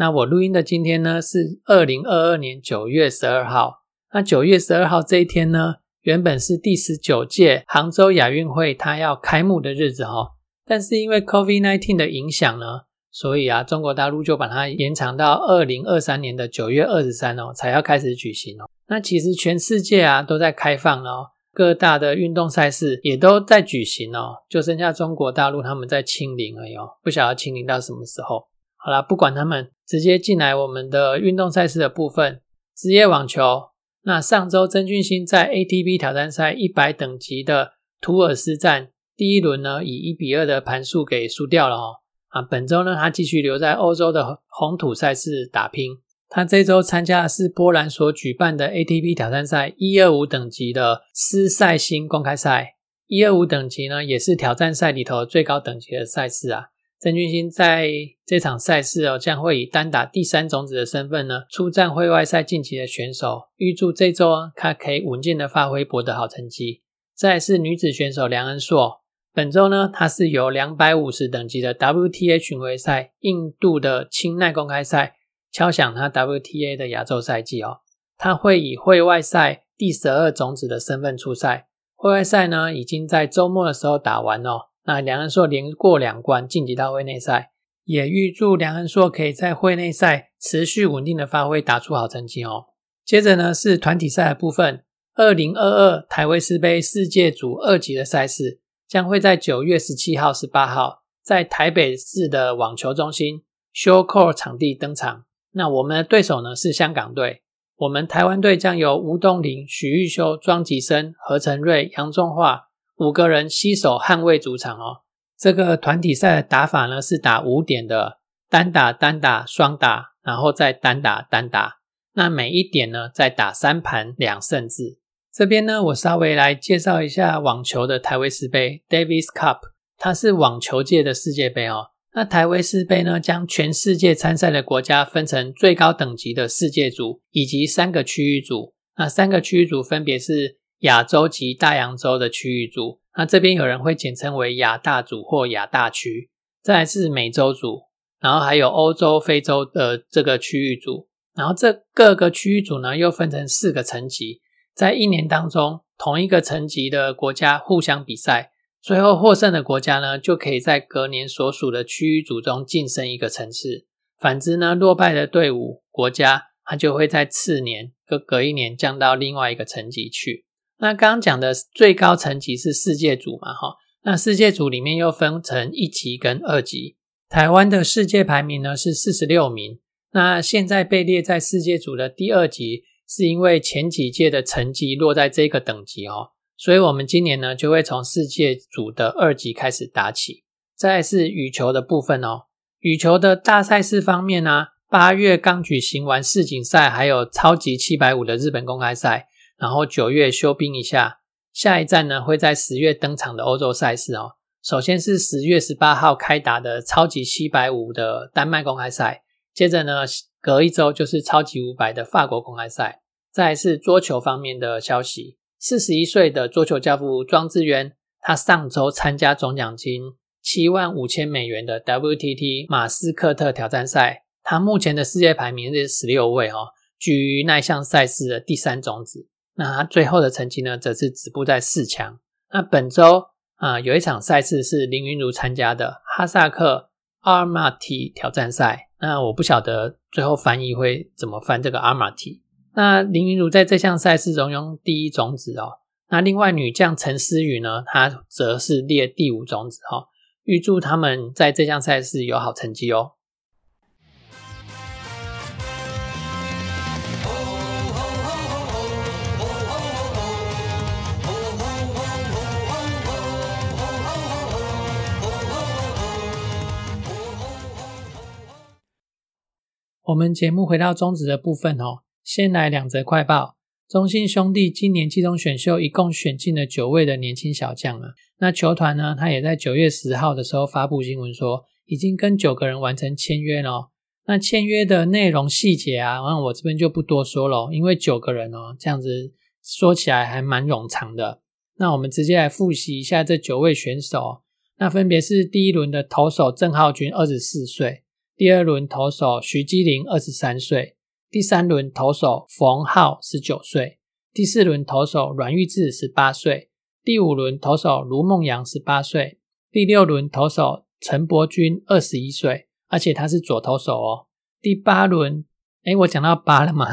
那我录音的今天呢是二零二二年九月十二号。那九月十二号这一天呢，原本是第十九届杭州亚运会它要开幕的日子哈，但是因为 COVID-19 的影响呢，所以啊，中国大陆就把它延长到二零二三年的九月二十三哦，才要开始举行哦。那其实全世界啊都在开放了哦，各大的运动赛事也都在举行哦，就剩下中国大陆他们在清零了哟，不晓得清零到什么时候。好啦，不管他们，直接进来我们的运动赛事的部分，职业网球。那上周曾俊欣在 ATP 挑战赛一百等级的图尔斯站第一轮呢，以一比二的盘数给输掉了哦。啊，本周呢，他继续留在欧洲的红土赛事打拼。他这周参加的是波兰所举办的 ATP 挑战赛一二五等级的斯赛星公开赛。一二五等级呢，也是挑战赛里头最高等级的赛事啊。郑俊兴在这场赛事哦，将会以单打第三种子的身份呢出战会外赛晋级的选手。预祝这周他可以稳健的发挥，博得好成绩。再是女子选手梁恩硕，本周呢，她是由两百五十等级的 WTA 巡回赛印度的青奈公开赛敲响她 WTA 的亚洲赛季哦。她会以会外赛第十二种子的身份出赛。会外赛呢，已经在周末的时候打完哦。那梁恩硕连过两关晋级到会内赛，也预祝梁恩硕可以在会内赛持续稳定的发挥，打出好成绩哦。接着呢是团体赛的部分，二零二二台威斯杯世界组二级的赛事将会在九月十七号、十八号在台北市的网球中心 Show Court 场地登场。那我们的对手呢是香港队，我们台湾队将由吴东林、许玉修、庄吉生、何成瑞、杨仲化。五个人携手捍卫主场哦。这个团体赛的打法呢是打五点的，单打、单打、双打，然后再单打、单打。那每一点呢再打三盘两胜制。这边呢我稍微来介绍一下网球的台威斯杯 （Davis Cup），它是网球界的世界杯哦。那台威斯杯呢将全世界参赛的国家分成最高等级的世界组以及三个区域组。那三个区域组分别是。亚洲及大洋洲的区域组，那这边有人会简称为亚大组或亚大区。再来是美洲组，然后还有欧洲、非洲的这个区域组。然后这各个区域组呢，又分成四个层级，在一年当中，同一个层级的国家互相比赛，最后获胜的国家呢，就可以在隔年所属的区域组中晋升一个层次。反之呢，落败的队伍国家，它就会在次年隔隔一年降到另外一个层级去。那刚刚讲的最高层级是世界组嘛，哈，那世界组里面又分成一级跟二级。台湾的世界排名呢是四十六名，那现在被列在世界组的第二级，是因为前几届的成绩落在这个等级哦，所以我们今年呢就会从世界组的二级开始打起。再是羽球的部分哦，羽球的大赛事方面呢，八月刚举行完世锦赛，还有超级七百五的日本公开赛。然后九月休兵一下，下一站呢会在十月登场的欧洲赛事哦。首先是十月十八号开打的超级七百五的丹麦公开赛，接着呢隔一周就是超级五百的法国公开赛。再是桌球方面的消息，四十一岁的桌球教父庄智渊，他上周参加总奖金七万五千美元的 WTT 马斯克特挑战赛，他目前的世界排名是十六位哦，居于那项赛事的第三种子。那他最后的成绩呢，则是止步在四强。那本周啊，有一场赛事是林云如参加的哈萨克阿尔马提挑战赛。那我不晓得最后翻译会怎么翻这个阿尔马提。那林云如在这项赛事中用第一种子哦。那另外女将陈思雨呢，她则是列第五种子哦。预祝他们在这项赛事有好成绩哦。我们节目回到中职的部分哦，先来两则快报。中信兄弟今年季中选秀一共选进了九位的年轻小将啊。那球团呢，他也在九月十号的时候发布新闻说，已经跟九个人完成签约了。那签约的内容细节啊，那我这边就不多说了，因为九个人哦，这样子说起来还蛮冗长的。那我们直接来复习一下这九位选手。那分别是第一轮的投手郑浩君，二十四岁；第二轮投手徐基林，二十三岁。第三轮投手冯浩十九岁，第四轮投手阮玉志十八岁，第五轮投手卢梦阳十八岁，第六轮投手陈伯君二十一岁，而且他是左投手哦。第八轮，哎，我讲到八了吗？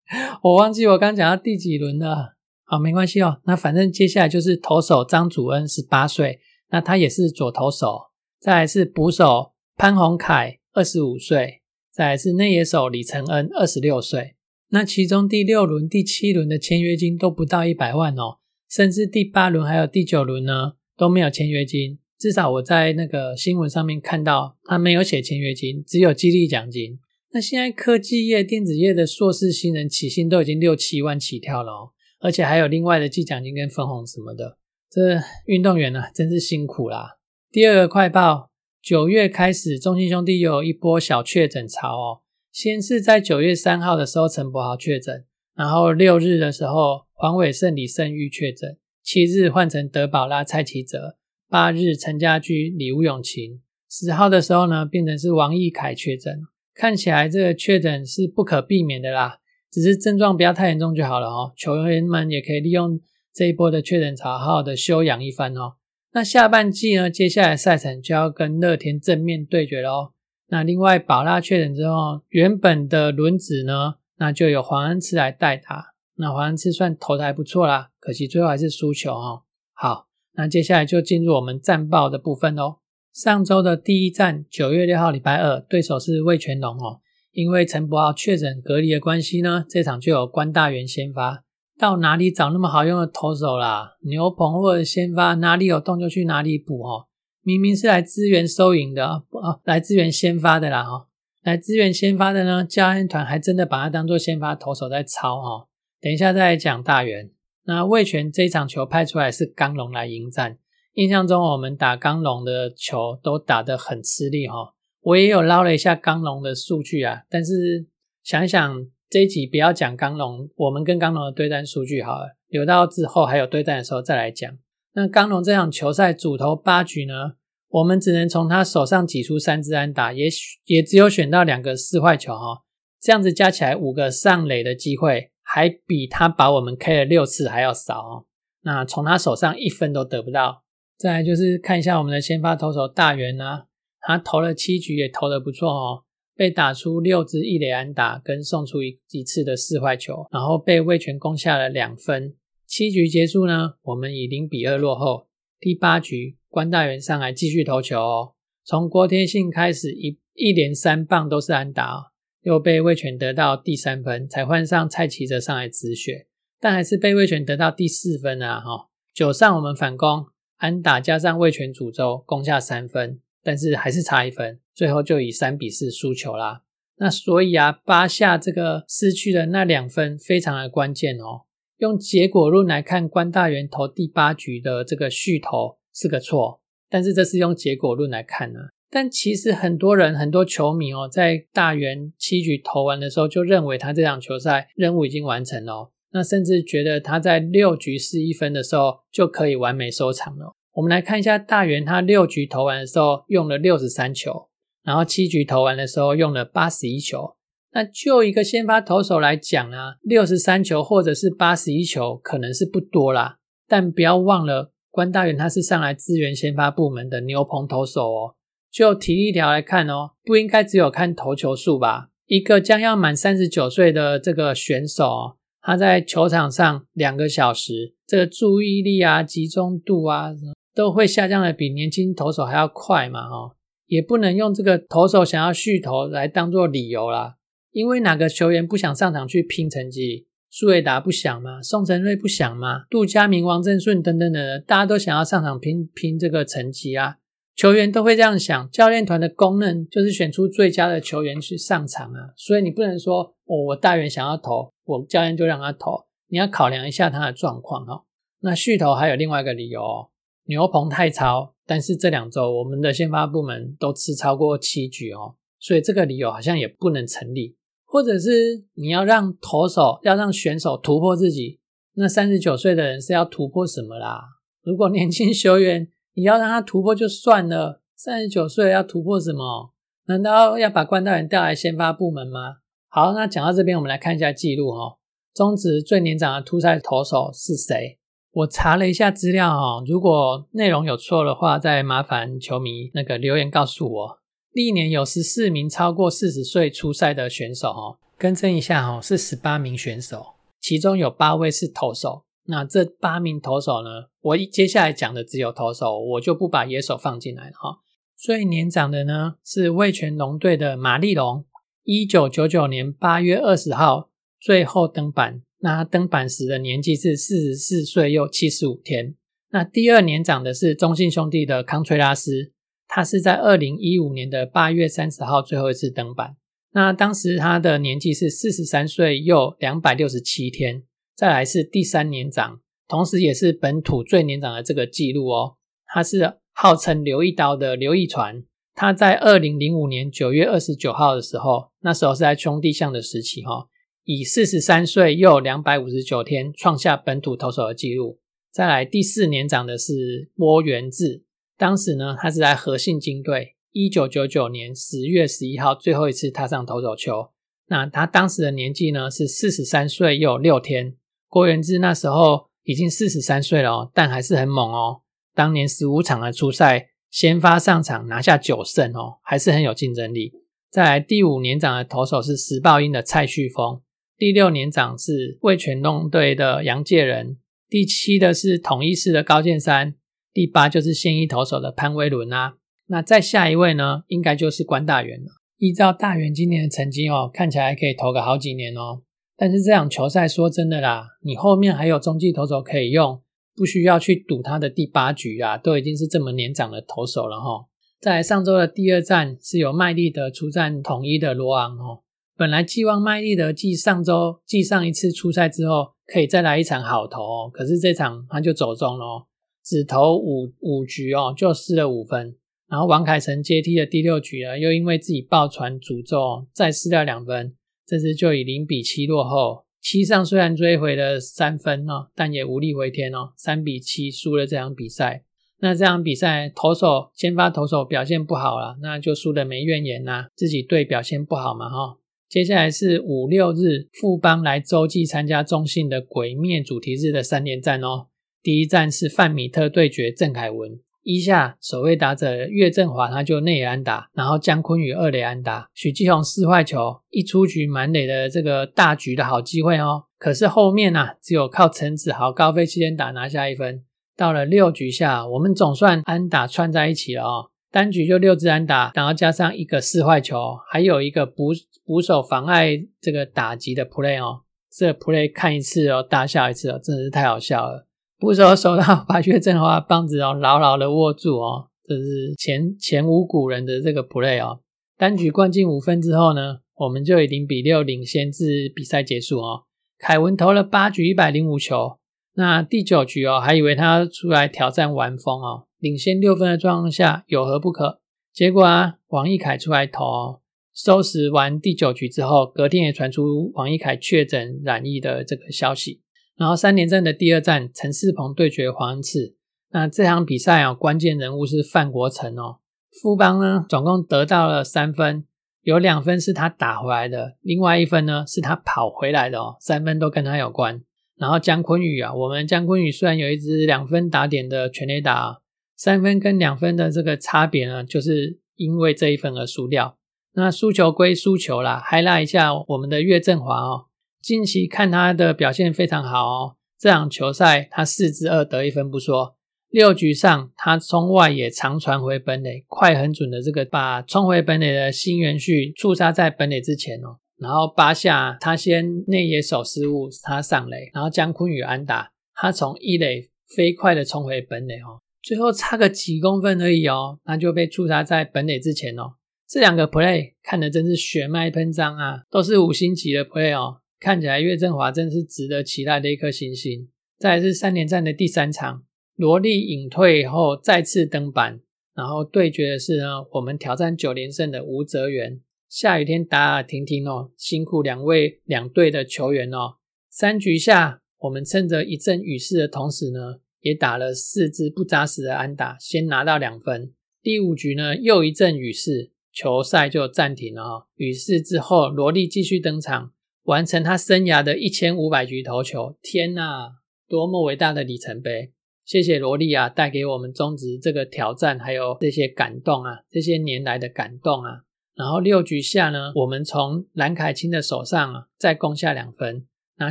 我忘记我刚讲到第几轮了。好，没关系哦。那反正接下来就是投手张祖恩十八岁，那他也是左投手。再来是捕手潘宏凯二十五岁。再来是内野手李承恩，二十六岁。那其中第六轮、第七轮的签约金都不到一百万哦，甚至第八轮还有第九轮呢都没有签约金。至少我在那个新闻上面看到，他没有写签约金，只有激励奖金。那现在科技业、电子业的硕士新人起薪都已经六七万起跳了哦，而且还有另外的记奖金跟分红什么的。这运动员呢，真是辛苦啦。第二个快报。九月开始，中信兄弟又有一波小确诊潮哦。先是在九月三号的时候，陈柏豪确诊，然后六日的时候，黄伟胜、李胜玉确诊，七日换成德保拉、蔡奇哲，八日陈家驹、李吴永琴，十号的时候呢，变成是王义凯确诊。看起来这个确诊是不可避免的啦，只是症状不要太严重就好了哦。球员们也可以利用这一波的确诊潮，好好的休养一番哦。那下半季呢？接下来赛程就要跟乐天正面对决喽。那另外宝拉确诊之后，原本的轮子呢，那就有黄恩赐来代打。那黄恩赐算投的还不错啦，可惜最后还是输球哦。好，那接下来就进入我们战报的部分喽。上周的第一战，九月六号礼拜二，对手是魏全龙哦。因为陈柏豪确诊隔离的关系呢，这场就有关大元先发。到哪里找那么好用的投手啦？牛棚或者先发哪里有洞就去哪里补哦。明明是来支援收银的啊，来支援先发的啦哈。来支援先发的呢，教练团还真的把他当做先发投手在操哈。等一下再来讲大元。那魏权这一场球派出来是刚龙来迎战，印象中我们打刚龙的球都打得很吃力哈。我也有捞了一下刚龙的数据啊，但是想一想。这一集不要讲刚龙，我们跟刚龙的对战数据好了，留到之后还有对战的时候再来讲。那刚龙这场球赛主投八局呢，我们只能从他手上挤出三支安打，也也只有选到两个四坏球哈，这样子加起来五个上垒的机会，还比他把我们 K 了六次还要少哦。那从他手上一分都得不到。再来就是看一下我们的先发投手大元啊，他投了七局也投的不错哦。被打出六支一垒安打，跟送出一一次的四坏球，然后被魏权攻下了两分。七局结束呢，我们以零比二落后。第八局，关大元上来继续投球哦。从郭天信开始，一一连三棒都是安打，又被魏权得到第三分，才换上蔡奇哲上来止血，但还是被魏权得到第四分啊！哈，九上我们反攻，安打加上魏权诅咒，攻下三分。但是还是差一分，最后就以三比四输球啦。那所以啊，八下这个失去的那两分非常的关键哦。用结果论来看，关大元投第八局的这个续投是个错，但是这是用结果论来看呢。但其实很多人、很多球迷哦，在大元七局投完的时候，就认为他这场球赛任务已经完成了，那甚至觉得他在六局失一分的时候就可以完美收场了。我们来看一下大元，他六局投完的时候用了六十三球，然后七局投完的时候用了八十一球。那就一个先发投手来讲啊，六十三球或者是八十一球可能是不多啦，但不要忘了关大元他是上来支援先发部门的牛棚投手哦。就体力条来看哦，不应该只有看投球数吧？一个将要满三十九岁的这个选手，他在球场上两个小时，这个注意力啊、集中度啊。都会下降的比年轻投手还要快嘛，哈，也不能用这个投手想要续投来当做理由啦。因为哪个球员不想上场去拼成绩？苏伟达不想吗？宋承瑞不想吗？杜佳明、王振顺等等的，大家都想要上场拼拼这个成绩啊。球员都会这样想，教练团的功能就是选出最佳的球员去上场啊，所以你不能说哦，我大元想要投，我教练就让他投，你要考量一下他的状况哦。那续投还有另外一个理由哦，牛棚太超，但是这两周我们的先发部门都吃超过七局哦，所以这个理由好像也不能成立。或者是你要让投手要让选手突破自己，那三十九岁的人是要突破什么啦？如果年轻球员。你要让他突破就算了，三十九岁要突破什么？难道要把关大元调来先发部门吗？好，那讲到这边，我们来看一下记录哈。中职最年长的突赛投手是谁？我查了一下资料哈，如果内容有错的话，再麻烦球迷那个留言告诉我。历年有十四名超过四十岁出赛的选手哦，更正一下哦，是十八名选手，其中有八位是投手。那这八名投手呢？我接下来讲的只有投手，我就不把野手放进来了哈。最年长的呢是味全龙队的马利龙，一九九九年八月二十号最后登板，那他登板时的年纪是四十四岁又七十五天。那第二年长的是中信兄弟的康崔拉斯，他是在二零一五年的八月三十号最后一次登板，那当时他的年纪是四十三岁又两百六十七天。再来是第三年长，同时也是本土最年长的这个记录哦。他是号称刘一刀的刘一传，他在二零零五年九月二十九号的时候，那时候是在兄弟象的时期哈，以四十三岁又两百五十九天创下本土投手的记录。再来第四年长的是郭元志，当时呢他是在和信金队，一九九九年十月十一号最后一次踏上投手球，那他当时的年纪呢是四十三岁又六天。郭元志那时候已经四十三岁了，但还是很猛哦。当年十五场的初赛，先发上场拿下九胜哦，还是很有竞争力。再来第五年长的投手是时报鹰的蔡旭峰，第六年长是味全龙队的杨介仁，第七的是统一市的高建山，第八就是现役投手的潘威伦啊。那再下一位呢，应该就是关大元了。依照大元今年的成绩哦，看起来可以投个好几年哦。但是这场球赛说真的啦，你后面还有中继投手可以用，不需要去赌他的第八局啊，都已经是这么年长的投手了哈。在上周的第二战是由麦利德出战统一的罗昂哦，本来寄望麦利德继上周继上一次出赛之后可以再来一场好投哦，可是这场他就走中了，只投五五局哦就失了五分，然后王凯成接替的第六局呢，又因为自己爆传诅咒再失掉两分。这次就以零比七落后，七上虽然追回了三分哦，但也无力回天哦，三比七输了这场比赛。那这场比赛投手先发投手表现不好了，那就输的没怨言呐，自己队表现不好嘛哈。接下来是五六日富邦来洲际参加中信的鬼灭主题日的三连战哦，第一站是范米特对决郑凯文。一下守卫打者岳振华他就内安打，然后姜昆宇二垒安打，许继宏四坏球，一出局满垒的这个大局的好机会哦。可是后面呢，只有靠陈子豪高飞七连打拿下一分。到了六局下，我们总算安打串在一起了哦，单局就六支安打，然后加上一个四坏球，还有一个捕捕手妨碍这个打击的 play 哦，这 play 看一次哦，大笑一次哦，真的是太好笑了。捕手手到把岳振华棒子哦牢牢的握住哦，这是前前无古人的这个 play 哦。单局灌进五分之后呢，我们就以零比六领先至比赛结束哦。凯文投了八局一百零五球，那第九局哦，还以为他出来挑战完风哦，领先六分的状况下有何不可？结果啊，王义凯出来投，收拾完第九局之后，隔天也传出王义凯确诊染疫的这个消息。然后三连战的第二战，陈世鹏对决黄恩赐。那这场比赛啊，关键人物是范国成哦。富邦呢，总共得到了三分，有两分是他打回来的，另外一分呢是他跑回来的哦。三分都跟他有关。然后姜昆宇啊，我们姜昆宇虽然有一支两分打点的全垒打，三分跟两分的这个差别呢，就是因为这一分而输掉。那输球归输球啦，还拉一下我们的岳振华哦。近期看他的表现非常好哦，这场球赛他四支二得一分不说，六局上他冲外野长传回本垒，快很准的这个把冲回本垒的新元旭触杀在本垒之前哦，然后八下他先内野手失误他上垒，然后姜昆宇安打，他从一垒飞快的冲回本垒哦，最后差个几公分而已哦，那就被触杀在本垒之前哦。这两个 play 看的真是血脉喷张啊，都是五星级的 play 哦，看起来岳振华真是值得期待的一颗星星。再是三连战的第三场，罗莉隐退后再次登板，然后对决的是呢，我们挑战九连胜的吴泽源。下雨天打打停停哦，辛苦两位两队的球员哦。三局下，我们趁着一阵雨势的同时呢，也打了四支不扎实的安打，先拿到两分。第五局呢，又一阵雨势，球赛就暂停了哦。雨势之后，罗莉继续登场，完成他生涯的一千五百局投球。天呐，多么伟大的里程碑！谢谢罗莉啊，带给我们中职这个挑战，还有这些感动啊，这些年来的感动啊。然后六局下呢，我们从蓝凯青的手上啊，再攻下两分，拿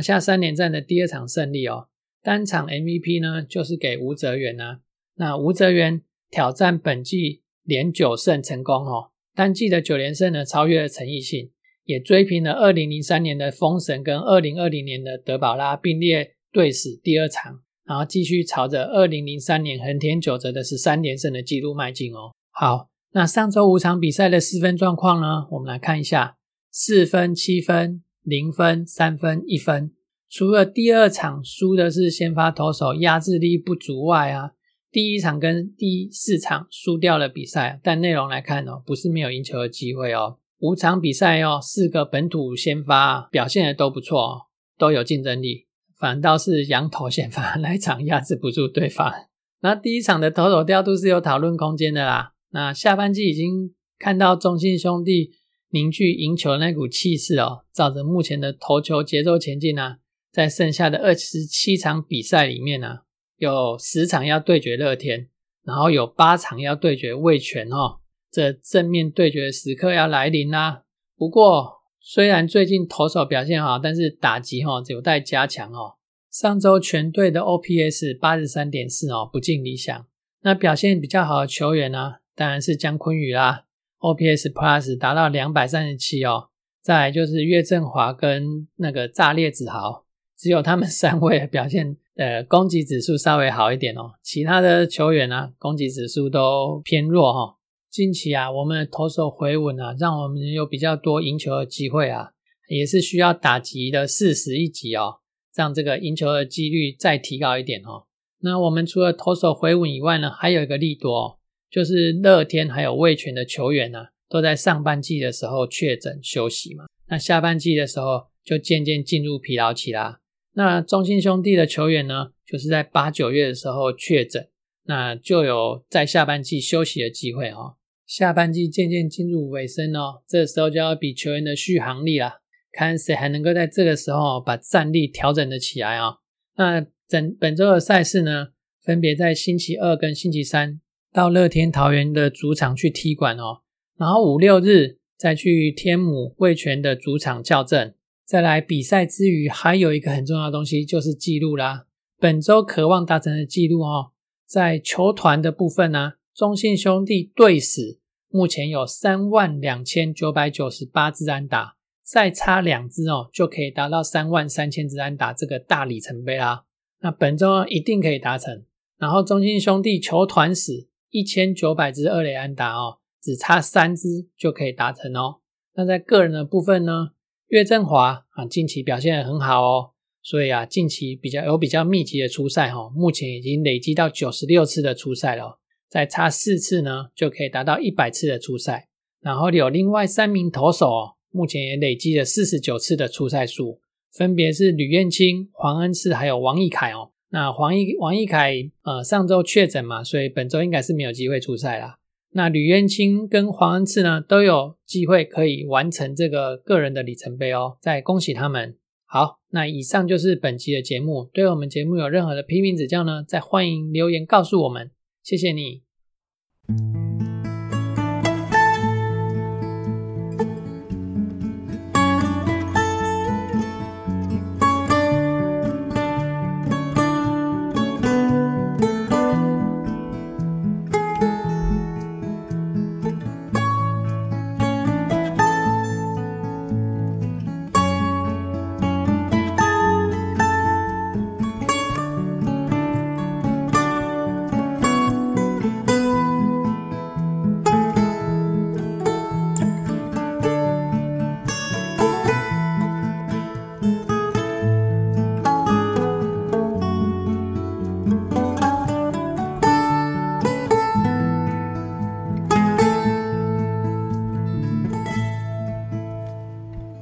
下三连战的第二场胜利哦。单场 MVP 呢，就是给吴泽源啊。那吴泽源挑战本季连九胜成功哦，单季的九连胜呢，超越了陈奕迅，也追平了二零零三年的封神跟二零二零年的德保拉并列队史第二场，然后继续朝着二零零三年横田久则的十三连胜的纪录迈进哦。好。那上周五场比赛的四分状况呢？我们来看一下：四分、七分、零分、三分、一分。除了第二场输的是先发投手压制力不足外啊，第一场跟第四场输掉了比赛。但内容来看哦，不是没有赢球的机会哦。五场比赛哦，四个本土先发表现的都不错哦，都有竞争力。反倒是羊头先发那场压制不住对方。那第一场的投手调度是有讨论空间的啦。那下半季已经看到中信兄弟凝聚赢球那股气势哦，照着目前的投球节奏前进呢，在剩下的二十七场比赛里面呢，有十场要对决乐天，然后有八场要对决味全哦，这正面对决的时刻要来临啦。不过虽然最近投手表现好，但是打击哈有待加强哦。上周全队的 OPS 八十三点四哦，不尽理想。那表现比较好的球员呢？当然是姜昆宇啦，OPS Plus 达到两百三十七哦。再来就是岳振华跟那个炸裂子豪，只有他们三位表现呃攻击指数稍微好一点哦。其他的球员呢，攻击指数都偏弱哈。近期啊，我们的投手回稳啊，让我们有比较多赢球的机会啊，也是需要打击的四十一级哦，让这个赢球的几率再提高一点哦。那我们除了投手回稳以外呢，还有一个利多。就是乐天还有味全的球员呢，都在上半季的时候确诊休息嘛。那下半季的时候就渐渐进入疲劳期啦。那中信兄弟的球员呢，就是在八九月的时候确诊，那就有在下半季休息的机会哦。下半季渐渐进入尾声哦，这时候就要比球员的续航力啦，看谁还能够在这个时候把战力调整的起来啊。那整本周的赛事呢，分别在星期二跟星期三。到乐天桃园的主场去踢馆哦，然后五六日再去天母味全的主场校正，再来比赛之余，还有一个很重要的东西就是记录啦。本周渴望达成的记录哦，在球团的部分呢，中信兄弟队史目前有三万两千九百九十八支安打，再差两支哦，就可以达到三万三千支安打这个大里程碑啦。那本周一定可以达成。然后中信兄弟球团史。一千九百支二垒安打哦，只差三支就可以达成哦。那在个人的部分呢，岳振华啊，近期表现很好哦，所以啊，近期比较有比较密集的出赛哈，目前已经累积到九十六次的出赛了，再差四次呢，就可以达到一百次的出赛。然后有另外三名投手哦，目前也累积了四十九次的出赛数，分别是吕彦青、黄恩赐还有王义凯哦。那黄义王义凯呃上周确诊嘛，所以本周应该是没有机会出赛啦。那吕渊清跟黄恩赐呢都有机会可以完成这个个人的里程碑哦，再恭喜他们。好，那以上就是本期的节目。对我们节目有任何的批评指教呢，再欢迎留言告诉我们。谢谢你。